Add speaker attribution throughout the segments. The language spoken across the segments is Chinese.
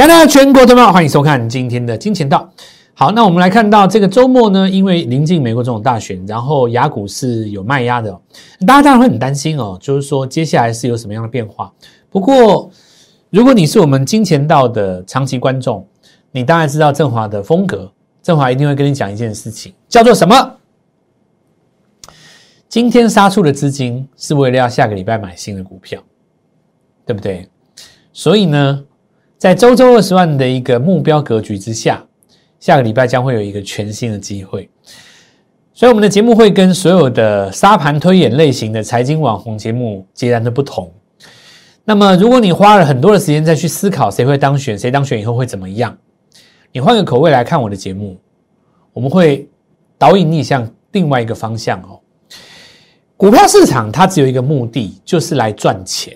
Speaker 1: 亲爱的全国同胞，欢迎收看今天的金钱道。好，那我们来看到这个周末呢，因为临近美国总统大选，然后雅股是有卖压的，大家当然会很担心哦，就是说接下来是有什么样的变化。不过，如果你是我们金钱道的长期观众，你当然知道振华的风格，振华一定会跟你讲一件事情，叫做什么？今天杀出的资金是为了要下个礼拜买新的股票，对不对？所以呢，在周周二十万的一个目标格局之下，下个礼拜将会有一个全新的机会。所以我们的节目会跟所有的沙盘推演类型的财经网红节目截然的不同。那么，如果你花了很多的时间再去思考谁会当选，谁当选以后会怎么样，你换个口味来看我的节目，我们会导引你向另外一个方向哦。股票市场它只有一个目的，就是来赚钱。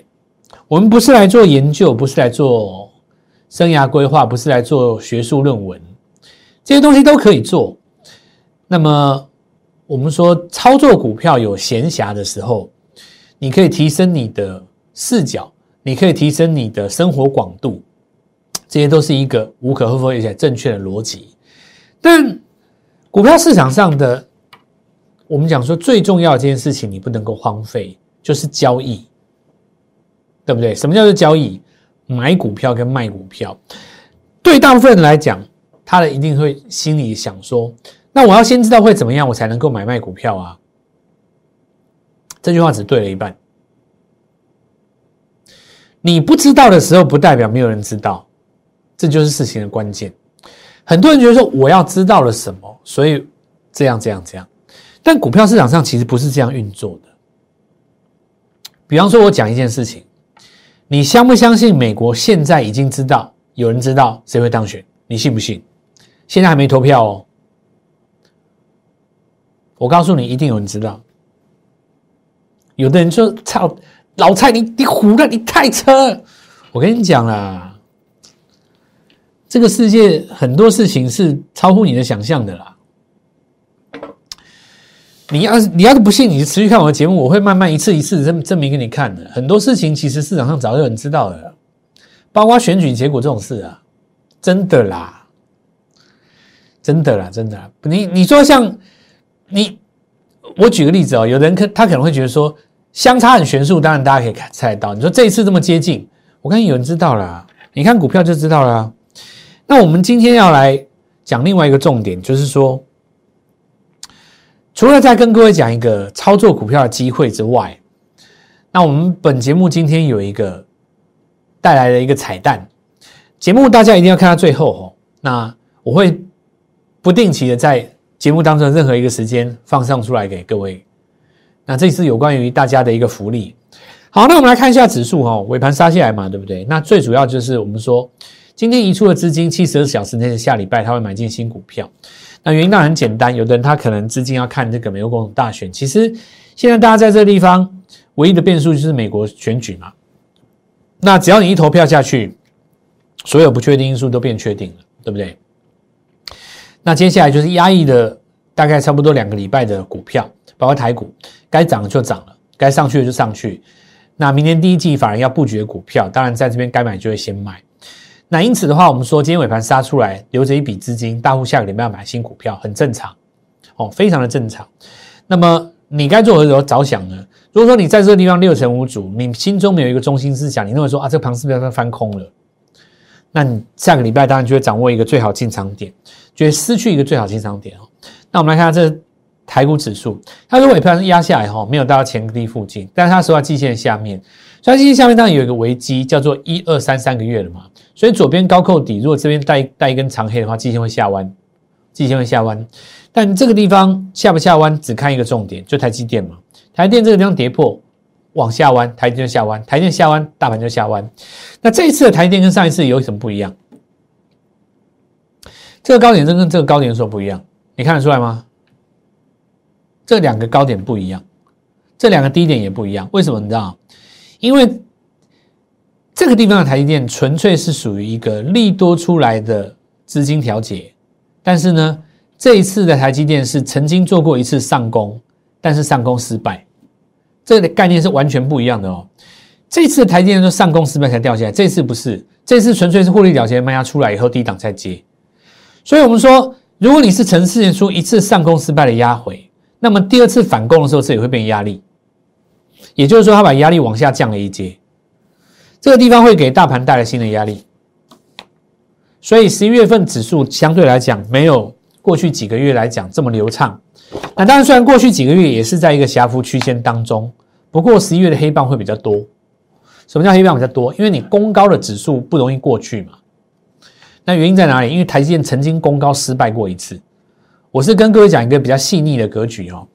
Speaker 1: 我们不是来做研究，不是来做生涯规划，不是来做学术论文，这些东西都可以做。那么我们说操作股票有闲暇的时候，你可以提升你的视角，你可以提升你的生活广度，这些都是一个无可厚非而且正确的逻辑。但股票市场上的。我们讲说最重要这件事情，你不能够荒废，就是交易，对不对？什么叫做交易？买股票跟卖股票，对大部分人来讲，他的一定会心里想说：那我要先知道会怎么样，我才能够买卖股票啊。这句话只对了一半。你不知道的时候，不代表没有人知道，这就是事情的关键。很多人觉得说我要知道了什么，所以这样这样这样。但股票市场上其实不是这样运作的。比方说，我讲一件事情，你相不相信？美国现在已经知道有人知道谁会当选，你信不信？现在还没投票哦。我告诉你，一定有人知道。有的人说：“操，老蔡，你你胡了，你太扯。”我跟你讲啦，这个世界很多事情是超乎你的想象的啦。你要是你要是不信，你就持续看我的节目，我会慢慢一次一次证证明给你看的。很多事情其实市场上早就有人知道了，包括选举结果这种事啊，真的啦，真的啦，真的。你你说像你，我举个例子哦，有人可他可能会觉得说相差很悬殊，当然大家可以看猜到。你说这一次这么接近，我看有人知道了，你看股票就知道了。那我们今天要来讲另外一个重点，就是说。除了再跟各位讲一个操作股票的机会之外，那我们本节目今天有一个带来的一个彩蛋节目，大家一定要看到最后哦。那我会不定期的在节目当中任何一个时间放上出来给各位。那这是有关于大家的一个福利。好，那我们来看一下指数哈，尾盘杀下来嘛，对不对？那最主要就是我们说今天移出的资金七十二小时内，下礼拜他会买进新股票。那原因当然很简单，有的人他可能资金要看这个美国总统大选。其实现在大家在这个地方唯一的变数就是美国选举嘛。那只要你一投票下去，所有不确定因素都变确定了，对不对？那接下来就是压抑的大概差不多两个礼拜的股票，包括台股，该涨的就涨了，该上去的就上去。那明年第一季反而要布局的股票，当然在这边该买就会先买。那因此的话，我们说今天尾盘杀出来，留着一笔资金，大户下个礼拜要买新股票，很正常，哦，非常的正常。那么你该做何时着想呢？如果说你在这个地方六成五主，你心中没有一个中心思想，你认为说啊，这个盘是不是要翻空了？那你下个礼拜当然就会掌握一个最好进场点，就会失去一个最好进场点哦。那我们来看下这台股指数，它如果尾盘压下来哈，没有到前低附近，但是它收在季线下面。所以下面当然有一个危机，叫做一二三三个月了嘛。所以左边高扣底，如果这边带带一根长黑的话，季线会下弯，季线会下弯。但这个地方下不下弯，只看一个重点，就台积电嘛。台电这个地方跌破，往下弯，台电就下弯，台电下弯，大盘就下弯。那这一次的台电跟上一次有什么不一样？这个高点跟这个高点有什么不一样？你看得出来吗？这两个高点不一样，这两个低点也不一样。为什么？你知道？因为这个地方的台积电纯粹是属于一个利多出来的资金调节，但是呢，这一次的台积电是曾经做过一次上攻，但是上攻失败，这个概念是完全不一样的哦。这次台积电说上攻失败才掉下来，这次不是，这次纯粹是获利了结卖压出来以后低档再接，所以我们说，如果你是呈现出一次上攻失败的压回，那么第二次反攻的时候，这也会变压力，也就是说，它把压力往下降了一阶，这个地方会给大盘带来新的压力，所以十一月份指数相对来讲没有过去几个月来讲这么流畅。那当然，虽然过去几个月也是在一个狭幅区间当中，不过十一月的黑棒会比较多。什么叫黑棒比较多？因为你攻高的指数不容易过去嘛。那原因在哪里？因为台积电曾经攻高失败过一次。我是跟各位讲一个比较细腻的格局哦。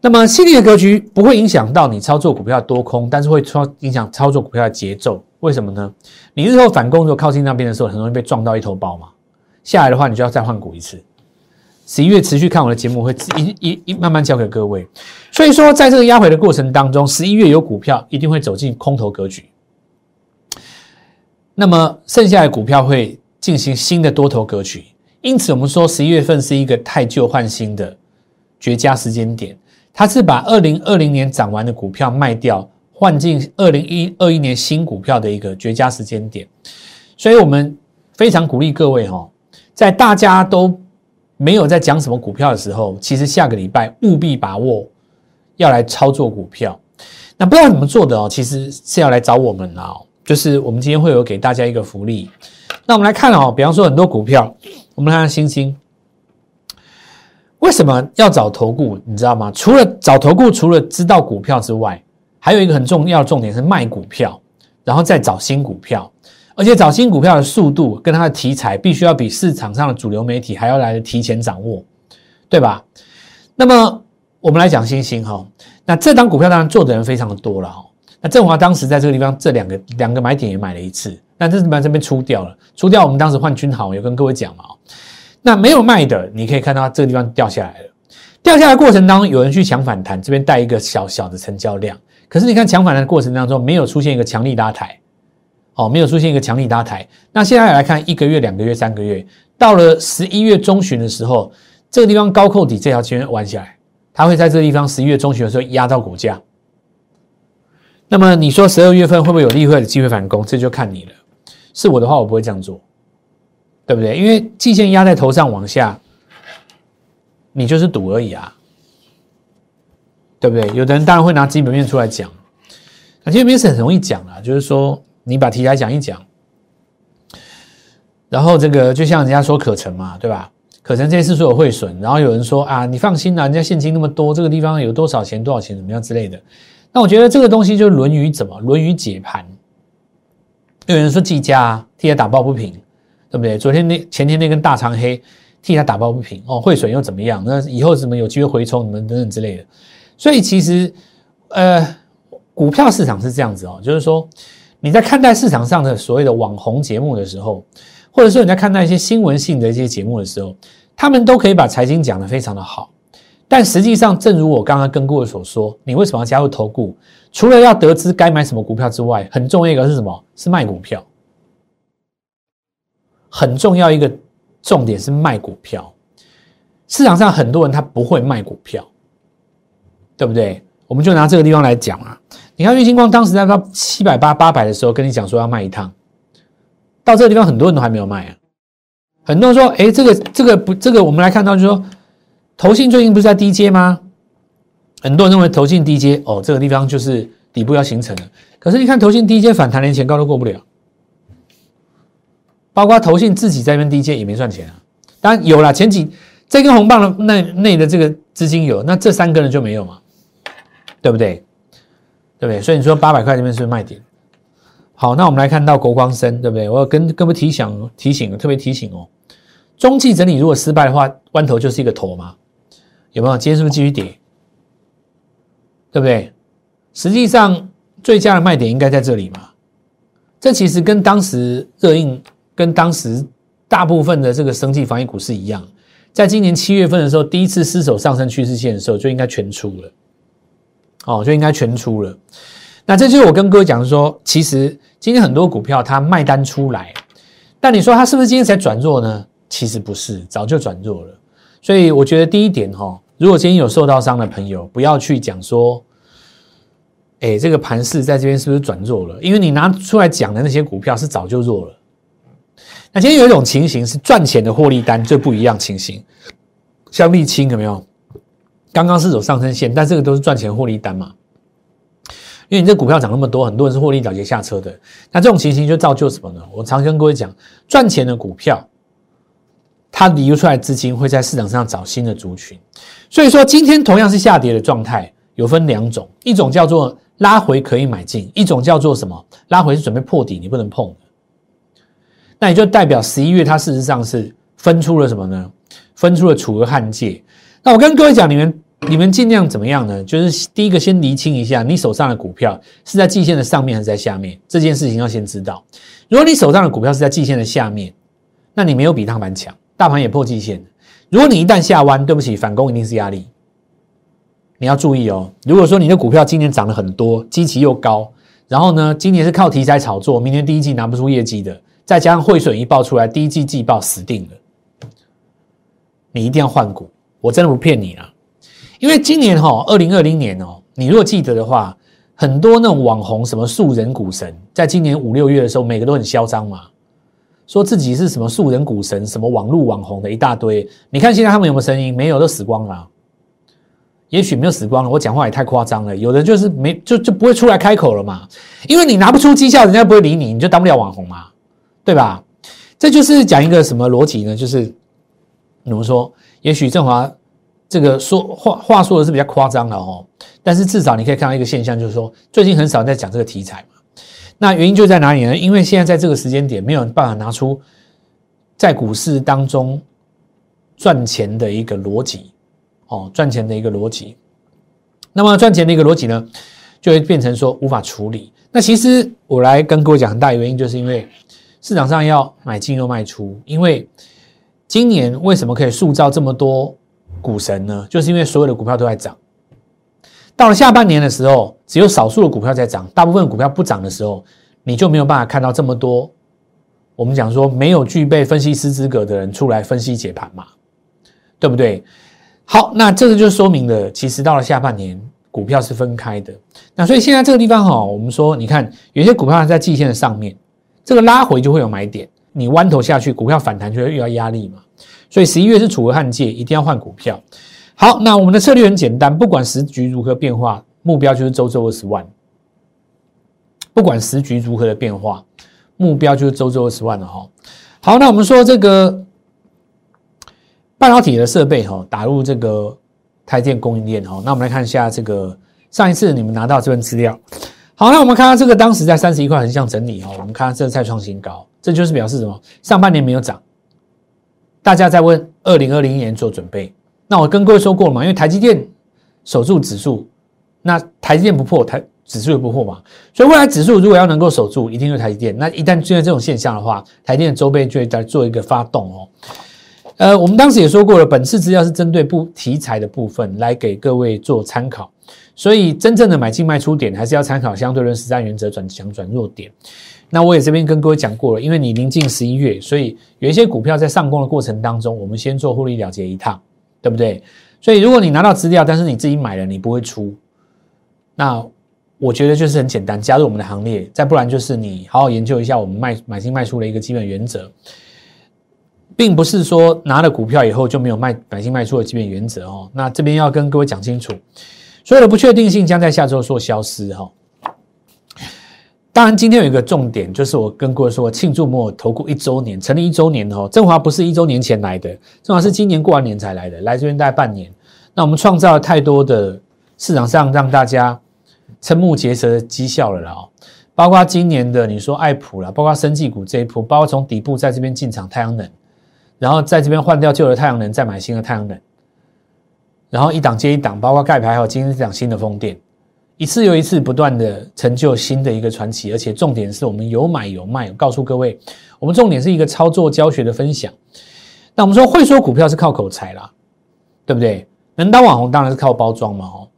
Speaker 1: 那么细腻的格局不会影响到你操作股票多空，但是会操影响操作股票的节奏。为什么呢？你日后反攻如果靠近那边的时候，很容易被撞到一头包嘛。下来的话，你就要再换股一次。十一月持续看我的节目，会一一一慢慢教给各位。所以说，在这个压回的过程当中，十一月有股票一定会走进空头格局。那么剩下的股票会进行新的多头格局。因此，我们说十一月份是一个太旧换新的绝佳时间点。它是把二零二零年涨完的股票卖掉，换进二零一二一年新股票的一个绝佳时间点。所以我们非常鼓励各位哈，在大家都。没有在讲什么股票的时候，其实下个礼拜务必把握要来操作股票。那不知道怎么做的哦，其实是要来找我们哦。就是我们今天会有给大家一个福利。那我们来看哦，比方说很多股票，我们来看星星。为什么要找投顾？你知道吗？除了找投顾，除了知道股票之外，还有一个很重要的重点是卖股票，然后再找新股票。而且找新股票的速度跟它的题材，必须要比市场上的主流媒体还要来的提前掌握，对吧？那么我们来讲星星哈，那这档股票当然做的人非常的多了哈。那振华当时在这个地方这两个两个买点也买了一次，那这是把这边出掉了，出掉我们当时换君豪有跟各位讲嘛。那没有卖的，你可以看到这个地方掉下来了，掉下来过程当中有人去抢反弹，这边带一个小小的成交量，可是你看抢反弹的过程当中没有出现一个强力拉抬。哦，没有出现一个强力搭台。那现在来看，一个月、两个月、三个月，到了十一月中旬的时候，这个地方高扣底这条线弯下来，它会在这个地方十一月中旬的时候压到股价。那么你说十二月份会不会有利会的机会反攻？这就看你了。是我的话，我不会这样做，对不对？因为季线压在头上往下，你就是赌而已啊，对不对？有的人当然会拿基本面出来讲，那基本面是很容易讲的，就是说。你把题材讲一讲，然后这个就像人家说可成嘛，对吧？可成这次说有汇损，然后有人说啊，你放心啦，人家现金那么多，这个地方有多少钱多少钱怎么样之类的。那我觉得这个东西就是《论语》怎么《论语》解盘。有人说季家替他打抱不平，对不对？昨天那前天那根大长黑替他打抱不平哦，汇损又怎么样？那以后怎么有机会回冲？什么等等之类的。所以其实呃，股票市场是这样子哦，就是说。你在看待市场上的所谓的网红节目的时候，或者说你在看待一些新闻性的一些节目的时候，他们都可以把财经讲得非常的好，但实际上，正如我刚刚跟各位所说，你为什么要加入投顾？除了要得知该买什么股票之外，很重要一个是什么？是卖股票。很重要一个重点是卖股票。市场上很多人他不会卖股票，对不对？我们就拿这个地方来讲啊。你看，玉金光当时在到七百八、八百的时候，跟你讲说要卖一趟，到这个地方很多人都还没有卖啊。很多人说：“哎，这个、这个不，这个我们来看到，就是说，投信最近不是在低阶吗？很多人认为投信低阶，哦，这个地方就是底部要形成了。可是你看，投信低阶反弹连前高都过不了，包括投信自己在那边低阶也没赚钱啊。当然有了前几这根红棒的内内的这个资金有，那这三根人就没有嘛，对不对？”对不对？所以你说八百块这边是卖点。好，那我们来看到国光生，对不对？我要跟各位提醒提醒，特别提醒哦。中期整理如果失败的话，弯头就是一个头嘛，有没有？今天是不是继续跌？对不对？实际上最佳的卖点应该在这里嘛。这其实跟当时热映、跟当时大部分的这个生技防疫股是一样，在今年七月份的时候，第一次失守上升趋势线的时候，就应该全出了。哦，就应该全出了。那这就是我跟各位讲说，其实今天很多股票它卖单出来，但你说它是不是今天才转弱呢？其实不是，早就转弱了。所以我觉得第一点哈，如果今天有受到伤的朋友，不要去讲说哎，这个盘势在这边是不是转弱了？因为你拿出来讲的那些股票是早就弱了。那今天有一种情形是赚钱的获利单最不一样情形，像沥青有没有？刚刚是走上升线，但这个都是赚钱获利单嘛？因为你这股票涨那么多，很多人是获利了结下车的。那这种情形就造就什么呢？我常跟各位讲，赚钱的股票，它流出来资金会在市场上找新的族群。所以说，今天同样是下跌的状态，有分两种，一种叫做拉回可以买进，一种叫做什么？拉回是准备破底，你不能碰。那也就代表十一月它事实上是分出了什么呢？分出了楚河汉界。那我跟各位讲，你们。你们尽量怎么样呢？就是第一个先厘清一下，你手上的股票是在季线的上面还是在下面？这件事情要先知道。如果你手上的股票是在季线的下面，那你没有比大盘强，大盘也破季线。如果你一旦下弯，对不起，反攻一定是压力。你要注意哦。如果说你的股票今年涨了很多，基期又高，然后呢，今年是靠题材炒作，明年第一季拿不出业绩的，再加上汇损一爆出来，第一季季报死定了。你一定要换股，我真的不骗你啊。因为今年哈，二零二零年哦，你如果记得的话，很多那种网红什么素人股神，在今年五六月的时候，每个都很嚣张嘛，说自己是什么素人股神，什么网络网红的一大堆。你看现在他们有没有声音？没有，都死光了。也许没有死光了，我讲话也太夸张了。有的就是没，就就不会出来开口了嘛。因为你拿不出绩效，人家不会理你，你就当不了网红嘛，对吧？这就是讲一个什么逻辑呢？就是怎么说？也许振华。这个说话话说的是比较夸张的哦，但是至少你可以看到一个现象，就是说最近很少在讲这个题材嘛。那原因就在哪里呢？因为现在在这个时间点，没有办法拿出在股市当中赚钱的一个逻辑哦，赚钱的一个逻辑。那么赚钱的一个逻辑呢，就会变成说无法处理。那其实我来跟各位讲，很大原因就是因为市场上要买进又卖出，因为今年为什么可以塑造这么多？股神呢，就是因为所有的股票都在涨，到了下半年的时候，只有少数的股票在涨，大部分股票不涨的时候，你就没有办法看到这么多。我们讲说没有具备分析师资格的人出来分析解盘嘛，对不对？好，那这个就说明了，其实到了下半年，股票是分开的。那所以现在这个地方哈，我们说，你看有些股票在季线的上面，这个拉回就会有买点，你弯头下去，股票反弹就会遇到压力嘛。所以十一月是楚河汉界，一定要换股票。好，那我们的策略很简单，不管时局如何变化，目标就是周周二十万。不管时局如何的变化，目标就是周周二十万了哈。好，那我们说这个半导体的设备哈，打入这个台电供应链哈。那我们来看一下这个上一次你们拿到这份资料。好，那我们看到这个当时在三十一块横向整理哦，我们看到这再创新高，这就是表示什么？上半年没有涨。大家在问二零二零年做准备，那我跟各位说过了嘛？因为台积电守住指数，那台积电不破，台指数也不破嘛。所以未来指数如果要能够守住，一定是台积电。那一旦出现这种现象的话，台积电周边就会在做一个发动哦。呃，我们当时也说过了，本次资料是针对不题材的部分来给各位做参考，所以真正的买进卖出点还是要参考相对论实战原则，转强转弱点。那我也这边跟各位讲过了，因为你临近十一月，所以有一些股票在上攻的过程当中，我们先做获利了结一趟，对不对？所以如果你拿到资料，但是你自己买了，你不会出，那我觉得就是很简单，加入我们的行列。再不然就是你好好研究一下我们卖买进卖出的一个基本原则，并不是说拿了股票以后就没有卖买进卖出的基本原则哦。那这边要跟各位讲清楚，所有的不确定性将在下周说消失哈。当然，今天有一个重点，就是我跟各位说，庆祝摩尔投顾一周年，成立一周年哦。振华不是一周年前来的，振华是今年过完年才来的，来这边待半年。那我们创造了太多的市场上让大家瞠目结舌的绩效了啦，包括今年的你说爱普啦，包括生技股这一波，包括从底部在这边进场太阳能，然后在这边换掉旧的太阳能，再买新的太阳能，然后一档接一档，包括盖牌还有今天这档新的风电。一次又一次不断的成就新的一个传奇，而且重点是我们有买有卖。告诉各位，我们重点是一个操作教学的分享。那我们说会说股票是靠口才啦，对不对？能当网红当然是靠包装嘛。哦，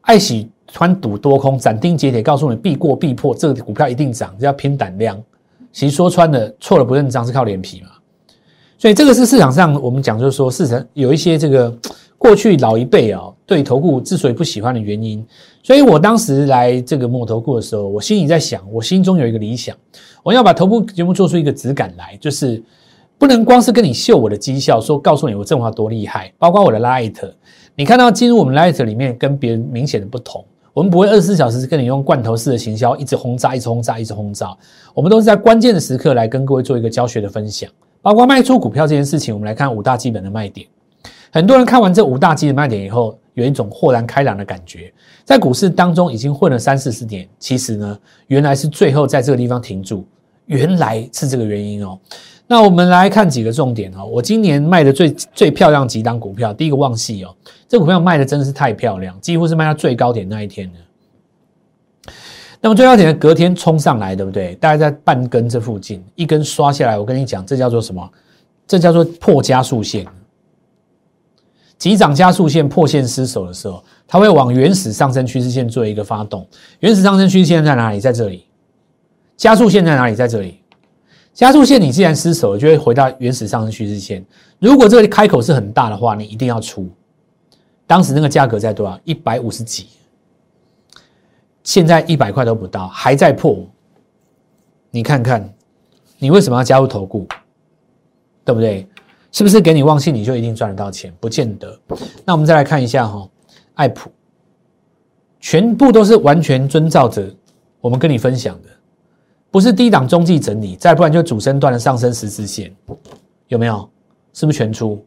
Speaker 1: 爱喜穿赌多空，斩钉截铁告诉你必过必破，这个股票一定涨，要拼胆量。其实说穿了，错了不认账是靠脸皮嘛。所以这个是市场上我们讲，就是说市场有一些这个过去老一辈啊对投顾之所以不喜欢的原因。所以我当时来这个摸投顾的时候，我心里在想，我心中有一个理想，我要把投顾节目做出一个质感来，就是不能光是跟你秀我的绩效，说告诉你我正华多厉害，包括我的 Light，你看到进入我们 Light 里面跟别人明显的不同。我们不会二十四小时跟你用罐头式的行销，一直轰炸，一直轰炸，一直轰炸。我们都是在关键的时刻来跟各位做一个教学的分享，包括卖出股票这件事情。我们来看五大基本的卖点。很多人看完这五大基本卖点以后，有一种豁然开朗的感觉。在股市当中已经混了三四十年，其实呢，原来是最后在这个地方停住，原来是这个原因哦。那我们来看几个重点哦。我今年卖的最最漂亮几档股票，第一个旺系哦，这股票卖的真的是太漂亮，几乎是卖到最高点那一天的。那么最高点的隔天冲上来，对不对？大概在半根这附近，一根刷下来，我跟你讲，这叫做什么？这叫做破加速线。急涨加速线破线失守的时候，它会往原始上升趋势线做一个发动。原始上升趋势线在哪里？在这里。加速线在哪里？在这里。加速线你既然失守，就会回到原始上升趋势线。如果这个开口是很大的话，你一定要出。当时那个价格在多少？一百五十几。现在一百块都不到，还在破。你看看，你为什么要加入投顾？对不对？是不是给你旺信你就一定赚得到钱？不见得。那我们再来看一下哈，爱普，全部都是完全遵照着我们跟你分享的。不是低档中继整理，再不然就主升段的上升十字线，有没有？是不是全出？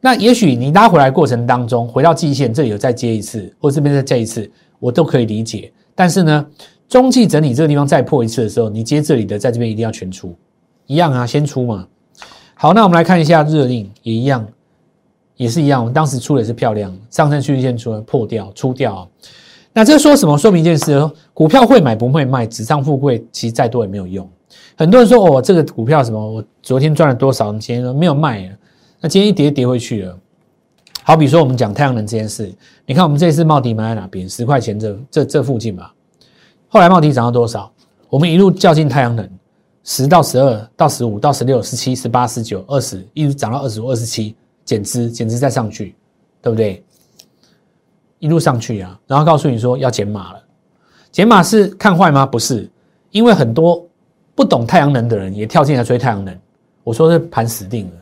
Speaker 1: 那也许你拉回来过程当中，回到季线这里有再接一次，或这边再接一次，我都可以理解。但是呢，中继整理这个地方再破一次的时候，你接这里的，在这边一定要全出，一样啊，先出嘛。好，那我们来看一下热令，也一样，也是一样。我们当时出的是漂亮，上升趋势线出了破掉，出掉。那这说什么？说明一件事：股票会买不会卖，纸上富贵，其实再多也没有用。很多人说：“哦，这个股票什么？我昨天赚了多少？今天说没有卖，那今天一跌跌回去了。”好比说，我们讲太阳能这件事，你看我们这次茂迪买在哪边？十块钱这这这附近吧。后来茂迪涨到多少？我们一路较劲太阳能，十到十二到十五到十六十七十八十九二十，一直涨到二十五二十七，减资减资再上去，对不对？一路上去啊，然后告诉你说要减码了，减码是看坏吗？不是，因为很多不懂太阳能的人也跳进来追太阳能。我说这盘死定了，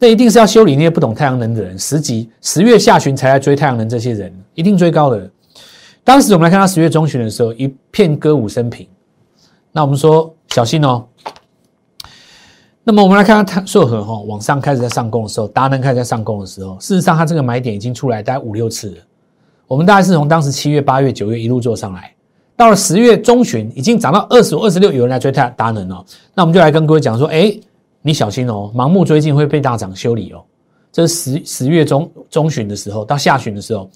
Speaker 1: 那一定是要修理那些不懂太阳能的人。十级十月下旬才来追太阳能，这些人一定追高的。当时我们来看到十月中旬的时候，一片歌舞升平。那我们说小心哦。那么我们来看看它硕和哈往上开始在上攻的时候，达能开始在上攻的时候，事实上它这个买点已经出来大概五六次了。我们大概是从当时七月、八月、九月一路做上来，到了十月中旬，已经涨到二十五、二十六，有人来追它达能哦。那我们就来跟各位讲说，哎，你小心哦，盲目追进会被大涨修理哦。这是十十月中中旬的时候，到下旬的时候，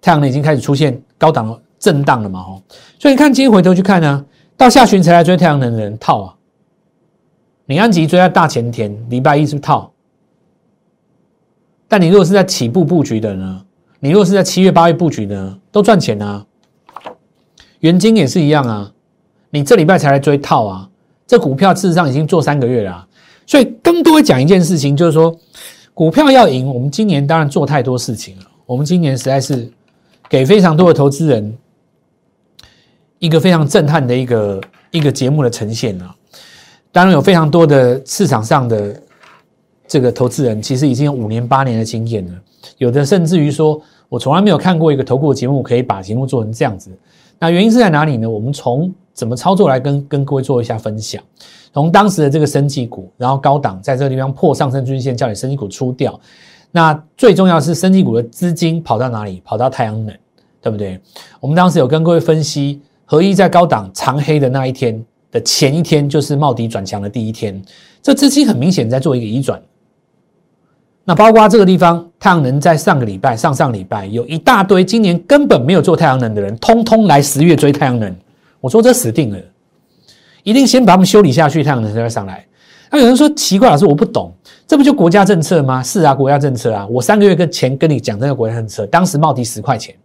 Speaker 1: 太阳能已经开始出现高档震荡了嘛？哦，所以你看今天回头去看呢，到下旬才来追太阳能的人套啊。你安吉追在大前天，礼拜一是不是套？但你如果是在起步布局的呢？你如果是在七月八月布局呢，都赚钱啊。元金也是一样啊，你这礼拜才来追套啊，这股票事实上已经做三个月了。所以更多讲一件事情，就是说股票要赢，我们今年当然做太多事情了。我们今年实在是给非常多的投资人一个非常震撼的一个一个节目的呈现啊。当然有非常多的市场上的这个投资人，其实已经有五年八年的经验了。有的甚至于说，我从来没有看过一个投顾的节目可以把节目做成这样子。那原因是在哪里呢？我们从怎么操作来跟跟各位做一下分享。从当时的这个升绩股，然后高档在这个地方破上升均线，叫你升绩股出掉。那最重要是升绩股的资金跑到哪里？跑到太阳能，对不对？我们当时有跟各位分析，合一在高档长黑的那一天的前一天，就是茂迪转强的第一天，这资金很明显在做一个移转。那包括这个地方，太阳能在上个礼拜、上上礼拜有一大堆今年根本没有做太阳能的人，通通来十月追太阳能。我说这死定了，一定先把他们修理下去，太阳能才会上来。那有人说奇怪，老师我不懂，这不就国家政策吗？是啊，国家政策啊。我三个月跟前跟你讲这个国家政策，当时冒迪十块钱，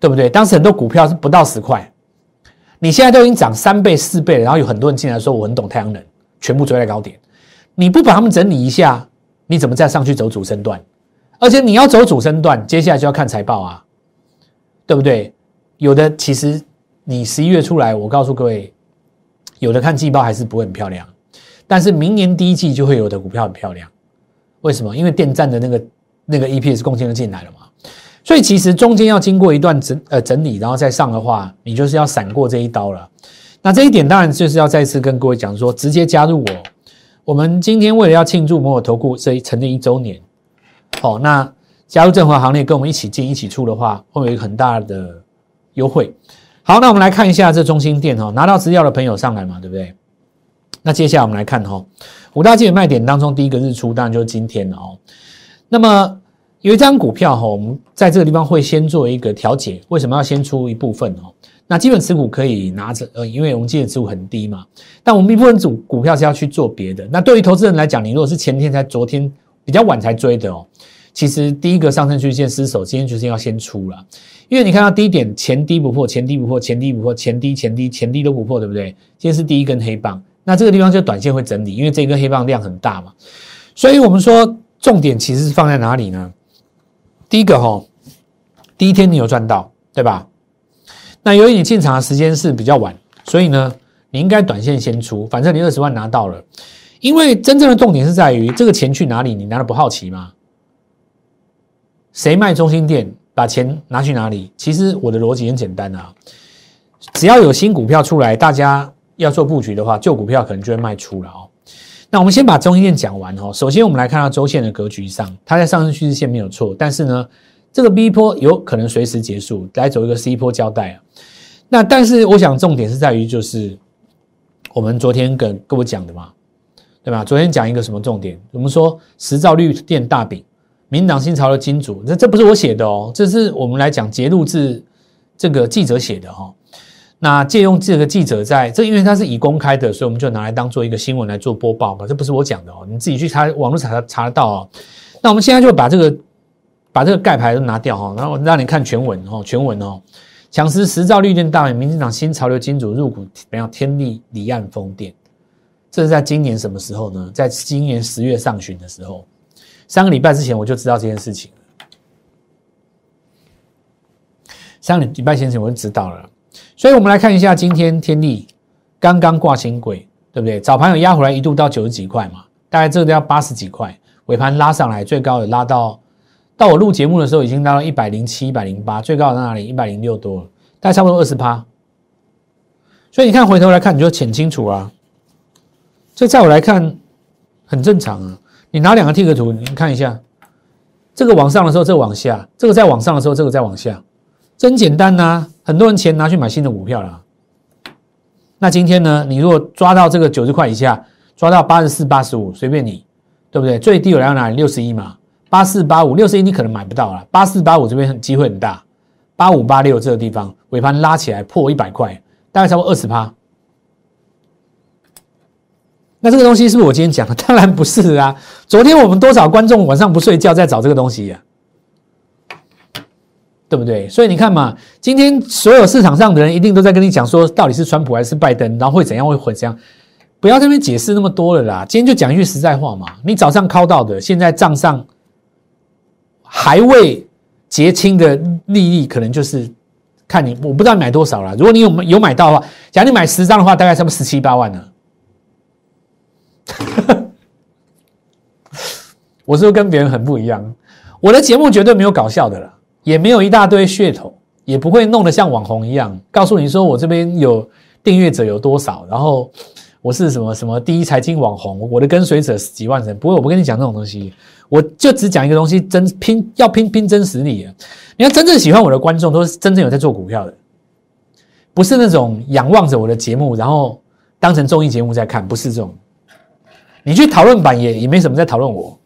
Speaker 1: 对不对？当时很多股票是不到十块，你现在都已经涨三倍、四倍了，然后有很多人进来说我很懂太阳能，全部追在高点，你不把他们整理一下？你怎么再上去走主升段？而且你要走主升段，接下来就要看财报啊，对不对？有的其实你十一月出来，我告诉各位，有的看季报还是不会很漂亮，但是明年第一季就会有的股票很漂亮。为什么？因为电站的那个那个 EPS 贡献就进来了嘛。所以其实中间要经过一段整呃整理，然后再上的话，你就是要闪过这一刀了。那这一点当然就是要再次跟各位讲说，直接加入我。我们今天为了要庆祝摩尔投顾这一成立一周年，好，那加入正华行列，跟我们一起进一起出的话，会有一个很大的优惠。好，那我们来看一下这中心店哈，拿到资料的朋友上来嘛，对不对？那接下来我们来看哈，五大基本卖点当中第一个日出，当然就是今天了哦。那么有一张股票哈，我们在这个地方会先做一个调节，为什么要先出一部分哦？那基本持股可以拿着，呃，因为我们基本持股很低嘛。但我们一部分组股票是要去做别的。那对于投资人来讲，你如果是前天才、昨天比较晚才追的哦，其实第一个上升区线失守，今天就是要先出了。因为你看到低点前低不破，前低不破，前低不破，前低前低前低都不破，对不对？今天是第一根黑棒，那这个地方就短线会整理，因为这根黑棒量很大嘛。所以我们说重点其实是放在哪里呢？第一个哈，第一天你有赚到，对吧？那由于你进场的时间是比较晚，所以呢，你应该短线先出，反正你二十万拿到了。因为真正的重点是在于这个钱去哪里，你难道不好奇吗？谁卖中心店，把钱拿去哪里？其实我的逻辑很简单啊，只要有新股票出来，大家要做布局的话，旧股票可能就会卖出了哦。那我们先把中心店讲完哦。首先，我们来看到周线的格局上，它在上升趋势线没有错，但是呢。这个 B 波有可能随时结束，来走一个 C 波交代啊。那但是我想重点是在于，就是我们昨天跟跟我讲的嘛，对吧？昨天讲一个什么重点？我们说十兆绿电大饼，民党新潮的金主，这这不是我写的哦，这是我们来讲节录自这个记者写的哈。那借用这个记者在这，因为它是已公开的，所以我们就拿来当做一个新闻来做播报嘛。这不是我讲的哦，你自己去查网络查查得到哦。那我们现在就把这个。把这个盖牌都拿掉哈，然后让你看全文哦，全文哦，抢食十兆绿电大民进党新潮流金主入股，没有天利离岸风电，这是在今年什么时候呢？在今年十月上旬的时候，三个礼拜之前我就知道这件事情。三个礼拜前前我就知道了，所以我们来看一下今天天利刚刚挂新轨，对不对？早盘有压回来一度到九十几块嘛，大概这个都要八十几块，尾盘拉上来，最高有拉到。到我录节目的时候，已经拉到一百零七、一百零八，最高在哪里？一百零六多了，大概差不多二十趴。所以你看，回头来看，你就浅清楚啊。这在我来看很正常啊。你拿两个 T 个图，你看一下，这个往上的时候，这个往下；这个在往上的时候，这个在往下。真简单呐，很多人钱拿去买新的股票了。那今天呢？你如果抓到这个九十块以下，抓到八十四、八十五，随便你，对不对？最低有来到哪里？六十一嘛。八四八五六十一你可能买不到了，八四八五这边机会很大，八五八六这个地方尾盘拉起来破一百块，大概超过二十趴。那这个东西是不是我今天讲的？当然不是啊！昨天我们多少观众晚上不睡觉在找这个东西呀，对不对？所以你看嘛，今天所有市场上的人一定都在跟你讲说，到底是川普还是拜登，然后会怎样会会怎样？不要这边解释那么多了啦！今天就讲一句实在话嘛，你早上敲到的，现在账上。还未结清的利益，可能就是看你，我不知道买多少了。如果你有有买到的话，假如你买十张的话，大概差不多十七八万呢。我是不是跟别人很不一样？我的节目绝对没有搞笑的了，也没有一大堆噱头，也不会弄得像网红一样，告诉你说我这边有订阅者有多少，然后我是什么什么第一财经网红，我的跟随者几万人。不会，我不跟你讲这种东西。我就只讲一个东西，真拼要拼拼真实力。你要，真正喜欢我的观众都是真正有在做股票的，不是那种仰望着我的节目，然后当成综艺节目在看，不是这种。你去讨论版也也没什么在讨论我。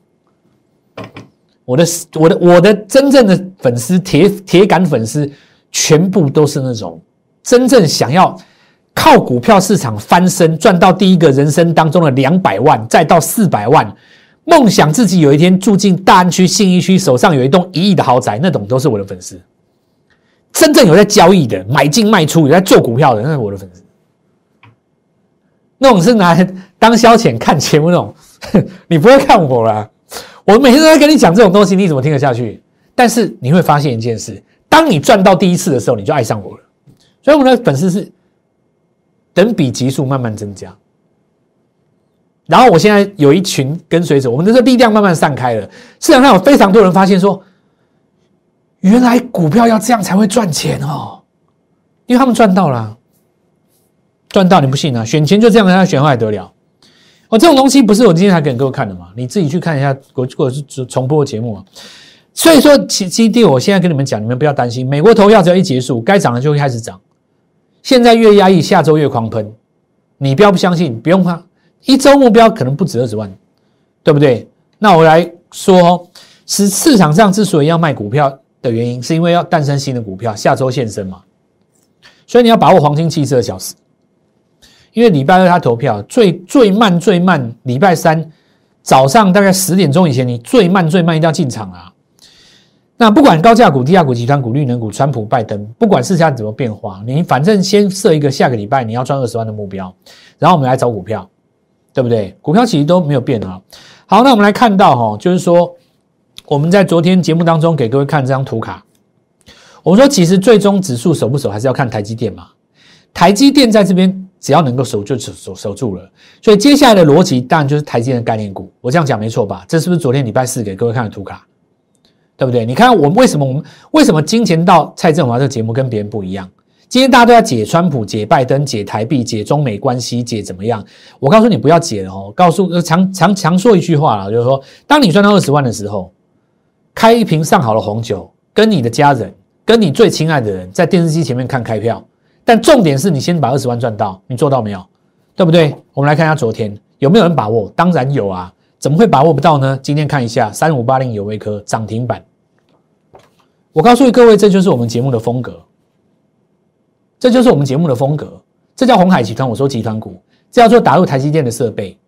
Speaker 1: 我的我的我的真正的粉丝铁铁杆粉丝，全部都是那种真正想要靠股票市场翻身，赚到第一个人生当中的两百万，再到四百万。梦想自己有一天住进大安区信义区，手上有一栋一亿的豪宅，那种都是我的粉丝。真正有在交易的，买进卖出，有在做股票的，那是我的粉丝。那种是拿来当消遣看节目那种，你不会看我啦。我每天都在跟你讲这种东西，你怎么听得下去？但是你会发现一件事：当你赚到第一次的时候，你就爱上我了。所以我们的粉丝是等比级数慢慢增加。然后我现在有一群跟随者，我们的这力量慢慢散开了。市场上有非常多人发现说，原来股票要这样才会赚钱哦，因为他们赚到了，赚到你不信啊？选钱就这样，他选还得了。哦，这种东西不是我今天才给各位看的嘛？你自己去看一下，或或者是重播节目啊。所以说，其基地，我现在跟你们讲，你们不要担心，美国投票只要一结束，该涨的就会开始涨。现在越压抑，下周越狂喷，你不要不相信，不用怕。一周目标可能不止二十万，对不对？那我来说，是市场上之所以要卖股票的原因，是因为要诞生新的股票，下周现身嘛。所以你要把握黄金七十二小时，因为礼拜二他投票最最慢最慢，礼拜三早上大概十点钟以前，你最慢最慢一定要进场啊。那不管高价股、低价股、集团股、绿能股、川普、拜登，不管市场怎么变化，你反正先设一个下个礼拜你要赚二十万的目标，然后我们来找股票。对不对？股票其实都没有变啊。好，那我们来看到哈，就是说我们在昨天节目当中给各位看这张图卡，我们说其实最终指数守不守还是要看台积电嘛。台积电在这边只要能够守就守守守住了，所以接下来的逻辑当然就是台积电的概念股。我这样讲没错吧？这是不是昨天礼拜四给各位看的图卡？对不对？你看我们为什么我们为什么金钱到蔡振华这个节目跟别人不一样？今天大家都在解川普、解拜登、解台币、解中美关系、解怎么样？我告诉你不要解了哦，告诉常常常说一句话了，就是说，当你赚到二十万的时候，开一瓶上好的红酒，跟你的家人、跟你最亲爱的人在电视机前面看开票。但重点是你先把二十万赚到，你做到没有？对不对？我们来看一下昨天有没有人把握？当然有啊，怎么会把握不到呢？今天看一下三五八零有微科涨停板。我告诉各位，这就是我们节目的风格。这就是我们节目的风格，这叫红海集团。我说集团股，这叫做打入台积电的设备，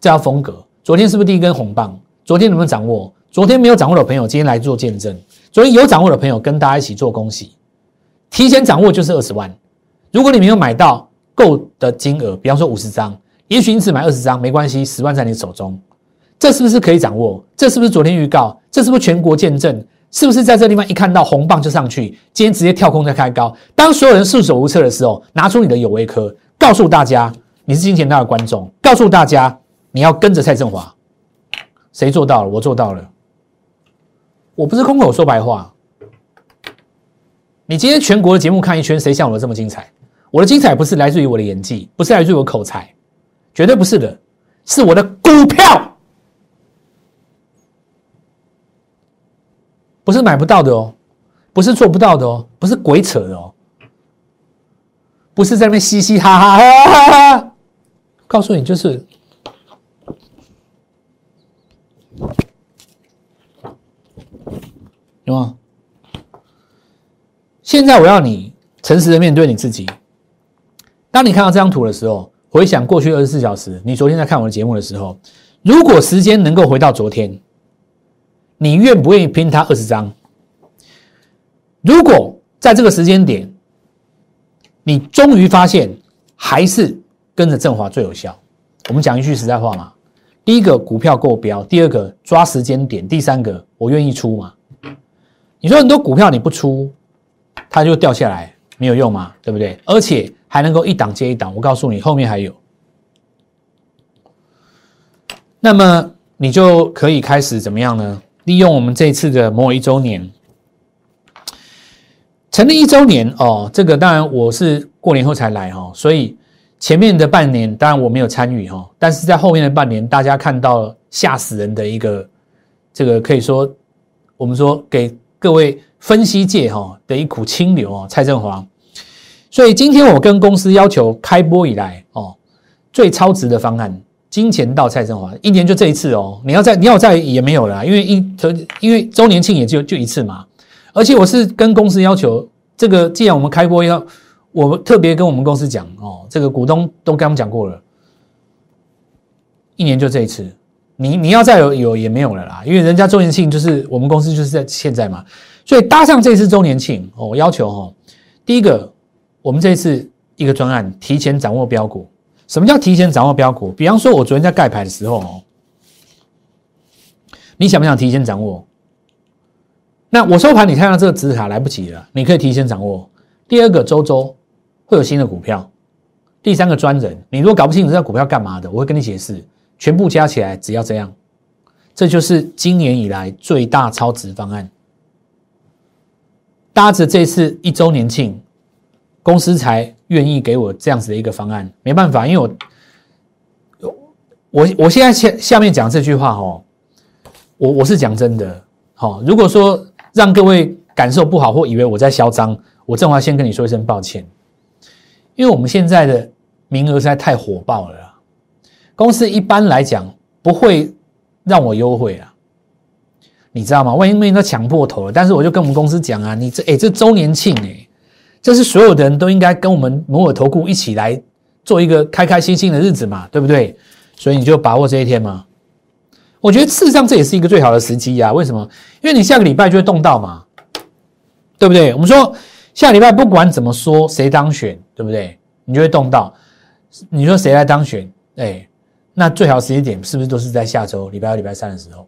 Speaker 1: 这叫风格。昨天是不是第一根红棒？昨天能不能掌握？昨天没有掌握的朋友，今天来做见证。昨天有掌握的朋友，跟大家一起做恭喜。提前掌握就是二十万。如果你没有买到够的金额，比方说五十张，也许你只买二十张没关系，十万在你手中，这是不是可以掌握？这是不是昨天预告？这是不是全国见证？是不是在这地方一看到红棒就上去？今天直接跳空再开高。当所有人束手无策的时候，拿出你的有为科，告诉大家你是金钱大的观众，告诉大家你要跟着蔡振华。谁做到了？我做到了。我不是空口说白话。你今天全国的节目看一圈，谁像我这么精彩？我的精彩不是来自于我的演技，不是来自于我口才，绝对不是的，是我的股票。不是买不到的哦，不是做不到的哦，不是鬼扯的哦，不是在那边嘻嘻哈哈哈哈哈。告诉你，就是有吗？现在我要你诚实的面对你自己。当你看到这张图的时候，回想过去二十四小时，你昨天在看我的节目的时候，如果时间能够回到昨天。你愿不愿意拼它二十张？如果在这个时间点，你终于发现还是跟着振华最有效。我们讲一句实在话嘛，第一个股票够标，第二个抓时间点，第三个我愿意出嘛。你说很多股票你不出，它就掉下来，没有用嘛，对不对？而且还能够一档接一档，我告诉你，后面还有。那么你就可以开始怎么样呢？利用我们这次的某一周年，成立一周年哦，这个当然我是过年后才来哈，所以前面的半年当然我没有参与哈，但是在后面的半年，大家看到吓死人的一个这个可以说我们说给各位分析界哈的一股清流哦，蔡振华，所以今天我跟公司要求开播以来哦最超值的方案。金钱到蔡振华，一年就这一次哦。你要再你要再也没有了，因为一因为周年庆也就就一次嘛。而且我是跟公司要求，这个既然我们开播要，我们特别跟我们公司讲哦，这个股东都跟他们讲过了，一年就这一次。你你要再有有也没有了啦，因为人家周年庆就是我们公司就是在现在嘛，所以搭上这次周年庆哦，要求哦，第一个我们这次一个专案提前掌握标股。什么叫提前掌握标股？比方说，我昨天在盖牌的时候哦，你想不想提前掌握？那我收盘，你看到这个纸卡来不及了，你可以提前掌握。第二个周周会有新的股票，第三个专人，你如果搞不清楚这股票干嘛的，我会跟你解释，全部加起来只要这样，这就是今年以来最大超值方案。搭着这次一周年庆，公司才愿意给我这样子的一个方案。没办法，因为我我我现在下下面讲这句话哦，我我是讲真的。好，如果说让各位感受不好或以为我在嚣张，我正华先跟你说一声抱歉，因为我们现在的名额实在太火爆了。公司一般来讲不会让我优惠啊。你知道吗？万一被人家抢破头了，但是我就跟我们公司讲啊，你这哎这周年庆哎，这是所有的人都应该跟我们摩尔投顾一起来做一个开开心心的日子嘛，对不对？所以你就把握这一天嘛。我觉得事实上这也是一个最好的时机呀。为什么？因为你下个礼拜就会动到嘛，对不对？我们说下礼拜不管怎么说谁当选，对不对？你就会动到。你说谁来当选？哎，那最好时间点是不是都是在下周礼拜二、礼拜三的时候？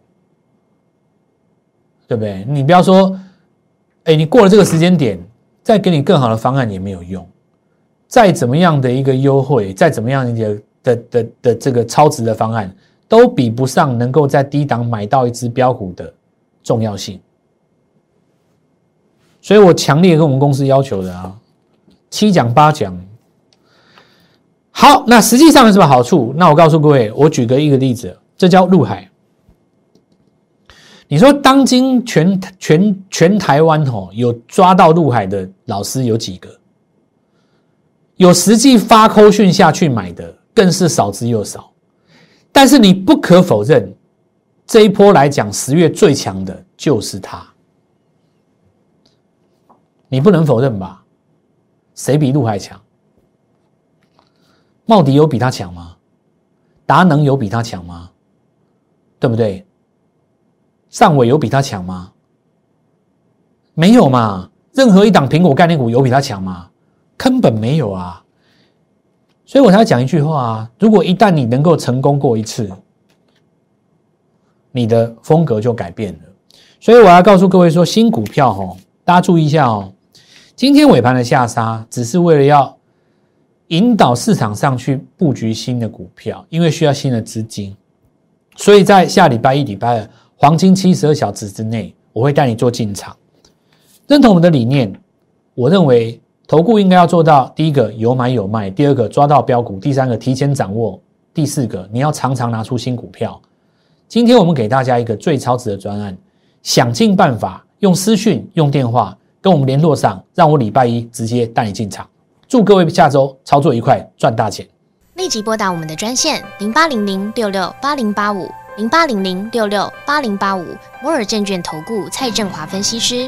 Speaker 1: 对不对？你不要说，哎，你过了这个时间点，再给你更好的方案也没有用。再怎么样的一个优惠，再怎么样的的的的这个超值的方案，都比不上能够在低档买到一只标股的重要性。所以我强烈跟我们公司要求的啊，七讲八讲。好，那实际上有什么好处？那我告诉各位，我举个一个例子，这叫陆海。你说，当今全全全台湾吼有抓到陆海的老师有几个？有实际发扣讯下去买的，更是少之又少。但是你不可否认，这一波来讲，十月最强的就是他。你不能否认吧？谁比陆海强？茂迪有比他强吗？达能有比他强吗？对不对？上尾有比他强吗？没有嘛？任何一档苹果概念股有比他强吗？根本没有啊！所以我才讲一句话啊：如果一旦你能够成功过一次，你的风格就改变了。所以我要告诉各位说，新股票哦，大家注意一下哦。今天尾盘的下杀，只是为了要引导市场上去布局新的股票，因为需要新的资金。所以在下礼拜一、礼拜二。黄金七十二小时之内，我会带你做进场。认同我们的理念，我认为投顾应该要做到：第一个有买有卖，第二个抓到标股，第三个提前掌握，第四个你要常常拿出新股票。今天我们给大家一个最超值的专案，想尽办法用私讯、用电话跟我们联络上，让我礼拜一直接带你进场。祝各位下周操作愉快，赚大钱！
Speaker 2: 立即拨打我们的专线零八零零六六八零八五。零八零零六六八零八五摩尔证券投顾蔡振华分析师，